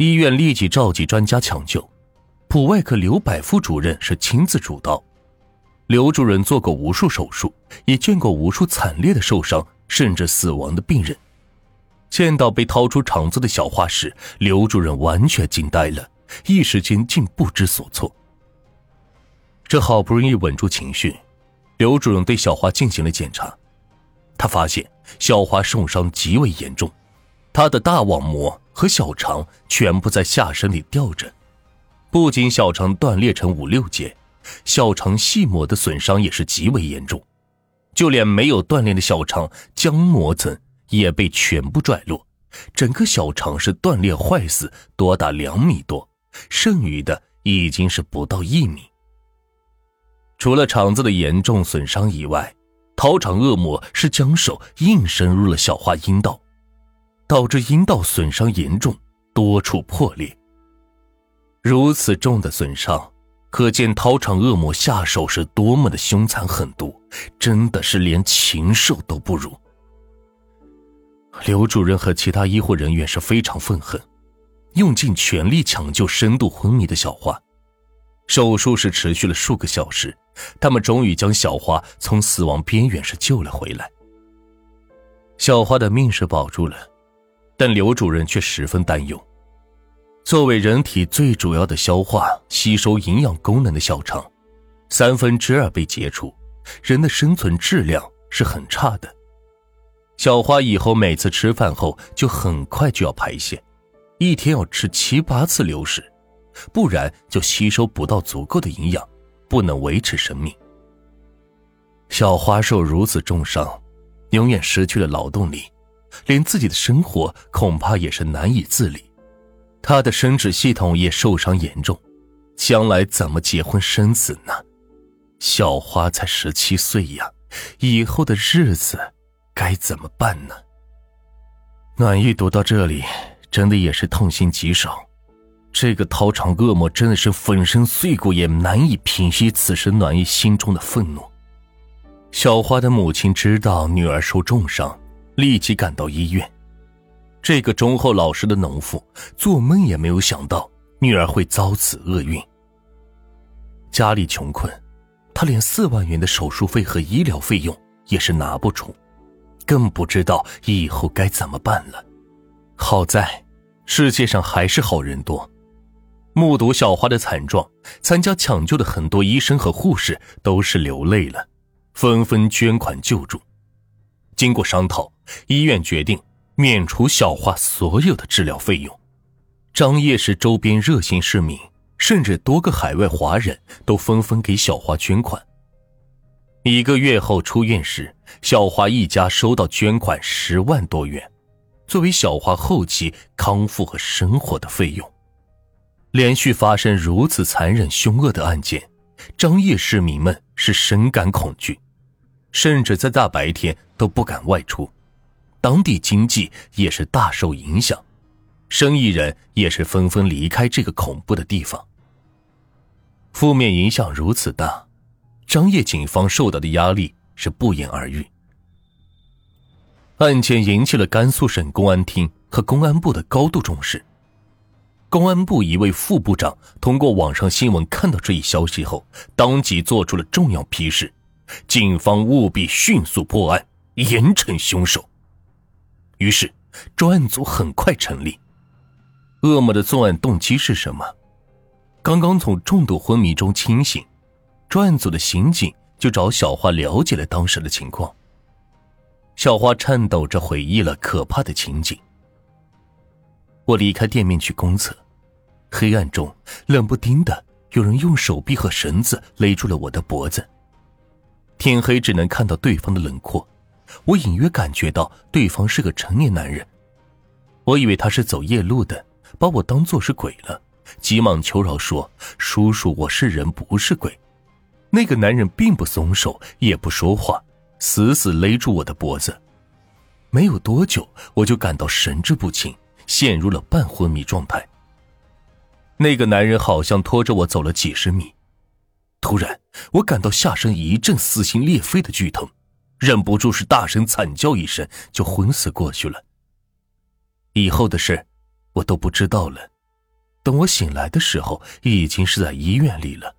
医院立即召集专家抢救，普外科刘百富主任是亲自主刀。刘主任做过无数手术，也见过无数惨烈的受伤甚至死亡的病人。见到被掏出肠子的小花时，刘主任完全惊呆了，一时间竟不知所措。这好不容易稳住情绪，刘主任对小花进行了检查，他发现小花受伤极为严重，她的大网膜和小肠全部在下身里吊着，不仅小肠断裂成五六节。小肠细膜的损伤也是极为严重，就连没有断裂的小肠浆膜层也被全部拽落，整个小肠是断裂坏死，多达两米多，剩余的已经是不到一米。除了肠子的严重损伤以外，掏肠恶魔是将手硬伸入了小花阴道，导致阴道损伤严重，多处破裂。如此重的损伤。可见掏肠恶魔下手是多么的凶残狠毒，真的是连禽兽都不如。刘主任和其他医护人员是非常愤恨，用尽全力抢救深度昏迷的小花。手术是持续了数个小时，他们终于将小花从死亡边缘是救了回来。小花的命是保住了，但刘主任却十分担忧。作为人体最主要的消化、吸收营养功能的小肠，三分之二被截除，人的生存质量是很差的。小花以后每次吃饭后就很快就要排泄，一天要吃七八次流食，不然就吸收不到足够的营养，不能维持生命。小花受如此重伤，永远失去了劳动力，连自己的生活恐怕也是难以自理。他的生殖系统也受伤严重，将来怎么结婚生子呢？小花才十七岁呀，以后的日子该怎么办呢？暖玉读到这里，真的也是痛心疾首。这个掏肠恶魔真的是粉身碎骨也难以平息此时暖玉心中的愤怒。小花的母亲知道女儿受重伤，立即赶到医院。这个忠厚老实的农妇做梦也没有想到女儿会遭此厄运。家里穷困，她连四万元的手术费和医疗费用也是拿不出，更不知道以后该怎么办了。好在，世界上还是好人多。目睹小花的惨状，参加抢救的很多医生和护士都是流泪了，纷纷捐款救助。经过商讨，医院决定。免除小花所有的治疗费用，张掖市周边热心市民，甚至多个海外华人都纷纷给小花捐款。一个月后出院时，小花一家收到捐款十万多元，作为小花后期康复和生活的费用。连续发生如此残忍凶恶的案件，张掖市民们是深感恐惧，甚至在大白天都不敢外出。当地经济也是大受影响，生意人也是纷纷离开这个恐怖的地方。负面影响如此大，张掖警方受到的压力是不言而喻。案件引起了甘肃省公安厅和公安部的高度重视。公安部一位副部长通过网上新闻看到这一消息后，当即做出了重要批示：警方务必迅速破案，严惩凶手。于是，专案组很快成立。恶魔的作案动机是什么？刚刚从重度昏迷中清醒，专案组的刑警就找小花了解了当时的情况。小花颤抖着回忆了可怕的情景：我离开店面去公厕，黑暗中冷不丁的有人用手臂和绳子勒住了我的脖子。天黑，只能看到对方的轮廓。我隐约感觉到对方是个成年男人，我以为他是走夜路的，把我当做是鬼了，急忙求饶说：“叔叔，我是人，不是鬼。”那个男人并不松手，也不说话，死死勒住我的脖子。没有多久，我就感到神志不清，陷入了半昏迷状态。那个男人好像拖着我走了几十米，突然，我感到下身一阵撕心裂肺的剧痛。忍不住是大声惨叫一声，就昏死过去了。以后的事，我都不知道了。等我醒来的时候，已经是在医院里了。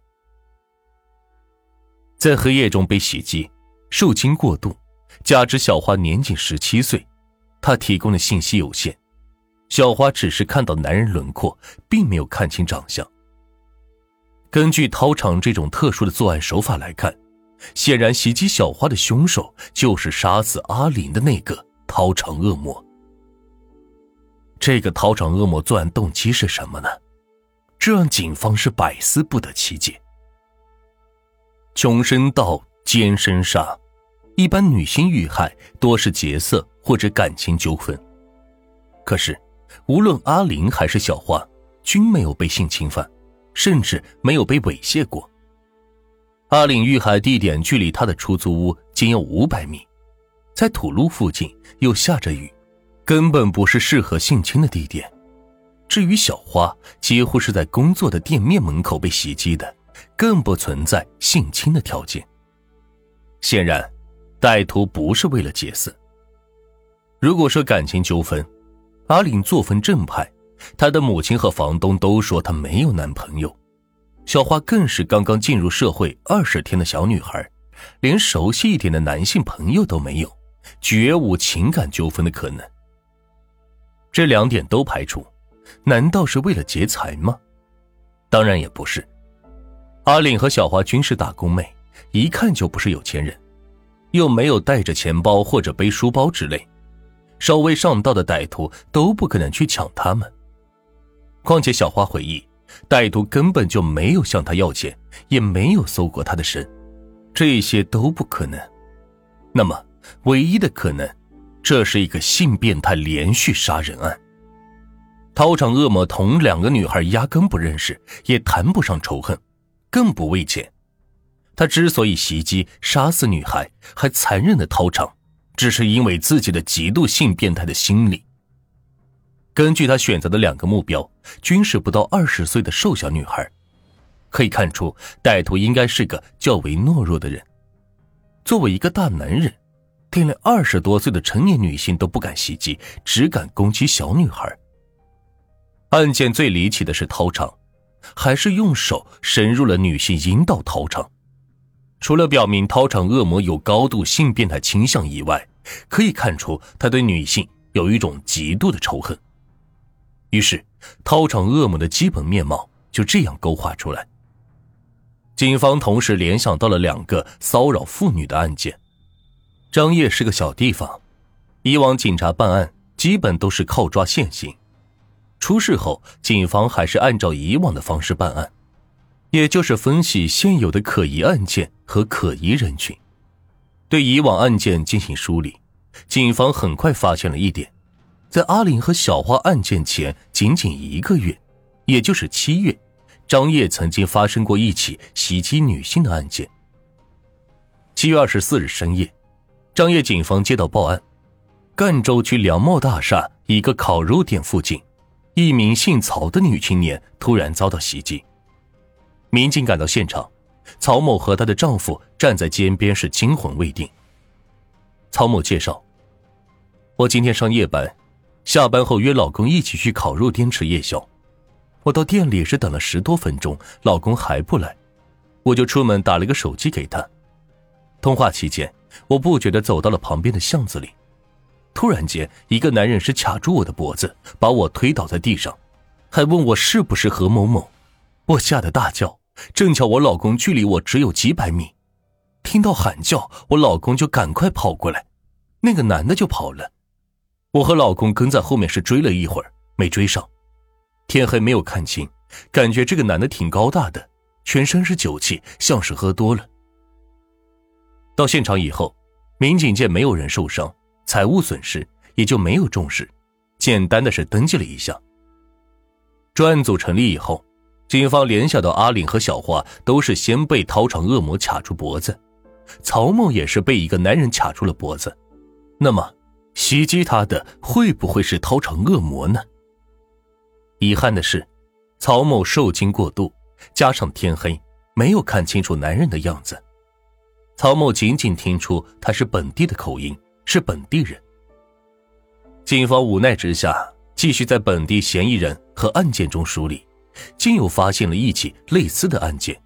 在黑夜中被袭击，受惊过度，加之小花年仅十七岁，她提供的信息有限，小花只是看到男人轮廓，并没有看清长相。根据操场这种特殊的作案手法来看，显然袭击小花的凶手就是杀死阿林的那个操场恶魔。这个操场恶魔作案动机是什么呢？这让警方是百思不得其解。穷身盗，奸身杀，一般女性遇害多是劫色或者感情纠纷，可是无论阿林还是小花，均没有被性侵犯。甚至没有被猥亵过。阿岭遇害地点距离他的出租屋仅有五百米，在土路附近，又下着雨，根本不是适合性侵的地点。至于小花，几乎是在工作的店面门口被袭击的，更不存在性侵的条件。显然，歹徒不是为了劫色。如果说感情纠纷，阿岭作风正派。他的母亲和房东都说他没有男朋友，小花更是刚刚进入社会二十天的小女孩，连熟悉一点的男性朋友都没有，绝无情感纠纷的可能。这两点都排除，难道是为了劫财吗？当然也不是。阿岭和小花均是打工妹，一看就不是有钱人，又没有带着钱包或者背书包之类，稍微上道的歹徒都不可能去抢他们。况且，小花回忆，歹徒根本就没有向他要钱，也没有搜过他的身，这些都不可能。那么，唯一的可能，这是一个性变态连续杀人案。操场恶魔同两个女孩压根不认识，也谈不上仇恨，更不为钱。他之所以袭击、杀死女孩，还残忍的掏场，只是因为自己的极度性变态的心理。根据他选择的两个目标，均是不到二十岁的瘦小女孩，可以看出歹徒应该是个较为懦弱的人。作为一个大男人，连二十多岁的成年女性都不敢袭击，只敢攻击小女孩。案件最离奇的是掏肠，还是用手深入了女性阴道掏肠。除了表明掏肠恶魔有高度性变态倾向以外，可以看出他对女性有一种极度的仇恨。于是，操场恶魔的基本面貌就这样勾画出来。警方同时联想到了两个骚扰妇女的案件。张掖是个小地方，以往警察办案基本都是靠抓现行。出事后，警方还是按照以往的方式办案，也就是分析现有的可疑案件和可疑人群，对以往案件进行梳理。警方很快发现了一点。在阿林和小花案件前仅仅一个月，也就是七月，张掖曾经发生过一起袭击女性的案件。七月二十四日深夜，张掖警方接到报案，赣州区良茂大厦一个烤肉店附近，一名姓曹的女青年突然遭到袭击。民警赶到现场，曹某和她的丈夫站在街边是惊魂未定。曹某介绍：“我今天上夜班。”下班后约老公一起去烤肉店吃夜宵，我到店里是等了十多分钟，老公还不来，我就出门打了个手机给他。通话期间，我不觉得走到了旁边的巷子里，突然间一个男人是卡住我的脖子，把我推倒在地上，还问我是不是何某某，我吓得大叫，正巧我老公距离我只有几百米，听到喊叫，我老公就赶快跑过来，那个男的就跑了。我和老公跟在后面是追了一会儿，没追上。天黑没有看清，感觉这个男的挺高大的，全身是酒气，像是喝多了。到现场以后，民警见没有人受伤，财物损失也就没有重视，简单的是登记了一下。专案组成立以后，警方联想到阿岭和小花都是先被掏场恶魔卡住脖子，曹某也是被一个男人卡住了脖子，那么。袭击他的会不会是掏肠恶魔呢？遗憾的是，曹某受惊过度，加上天黑，没有看清楚男人的样子。曹某仅仅听出他是本地的口音，是本地人。警方无奈之下，继续在本地嫌疑人和案件中梳理，竟又发现了一起类似的案件。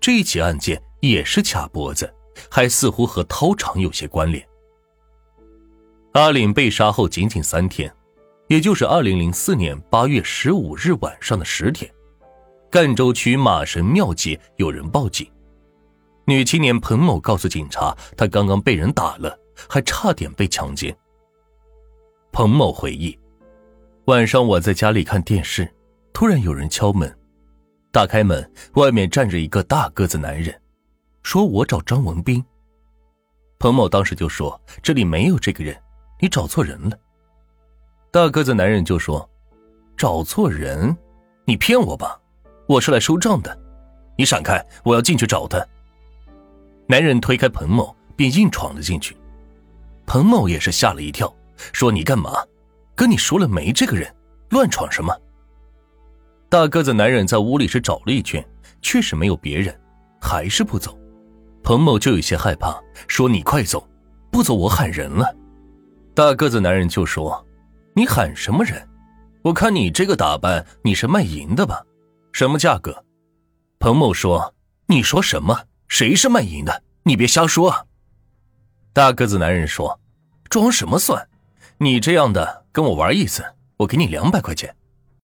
这起案件也是卡脖子，还似乎和掏肠有些关联。阿岭被杀后仅仅三天，也就是二零零四年八月十五日晚上的十点，赣州区马神庙街有人报警，女青年彭某告诉警察，她刚刚被人打了，还差点被强奸。彭某回忆，晚上我在家里看电视，突然有人敲门。打开门，外面站着一个大个子男人，说我找张文斌。彭某当时就说：“这里没有这个人，你找错人了。”大个子男人就说：“找错人？你骗我吧！我是来收账的，你闪开，我要进去找他。”男人推开彭某，便硬闯了进去。彭某也是吓了一跳，说：“你干嘛？跟你说了没这个人，乱闯什么？”大个子男人在屋里是找了一圈，确实没有别人，还是不走。彭某就有些害怕，说：“你快走，不走我喊人了。”大个子男人就说：“你喊什么人？我看你这个打扮，你是卖淫的吧？什么价格？”彭某说：“你说什么？谁是卖淫的？你别瞎说啊！”大个子男人说：“装什么蒜？你这样的跟我玩一次，我给你两百块钱。”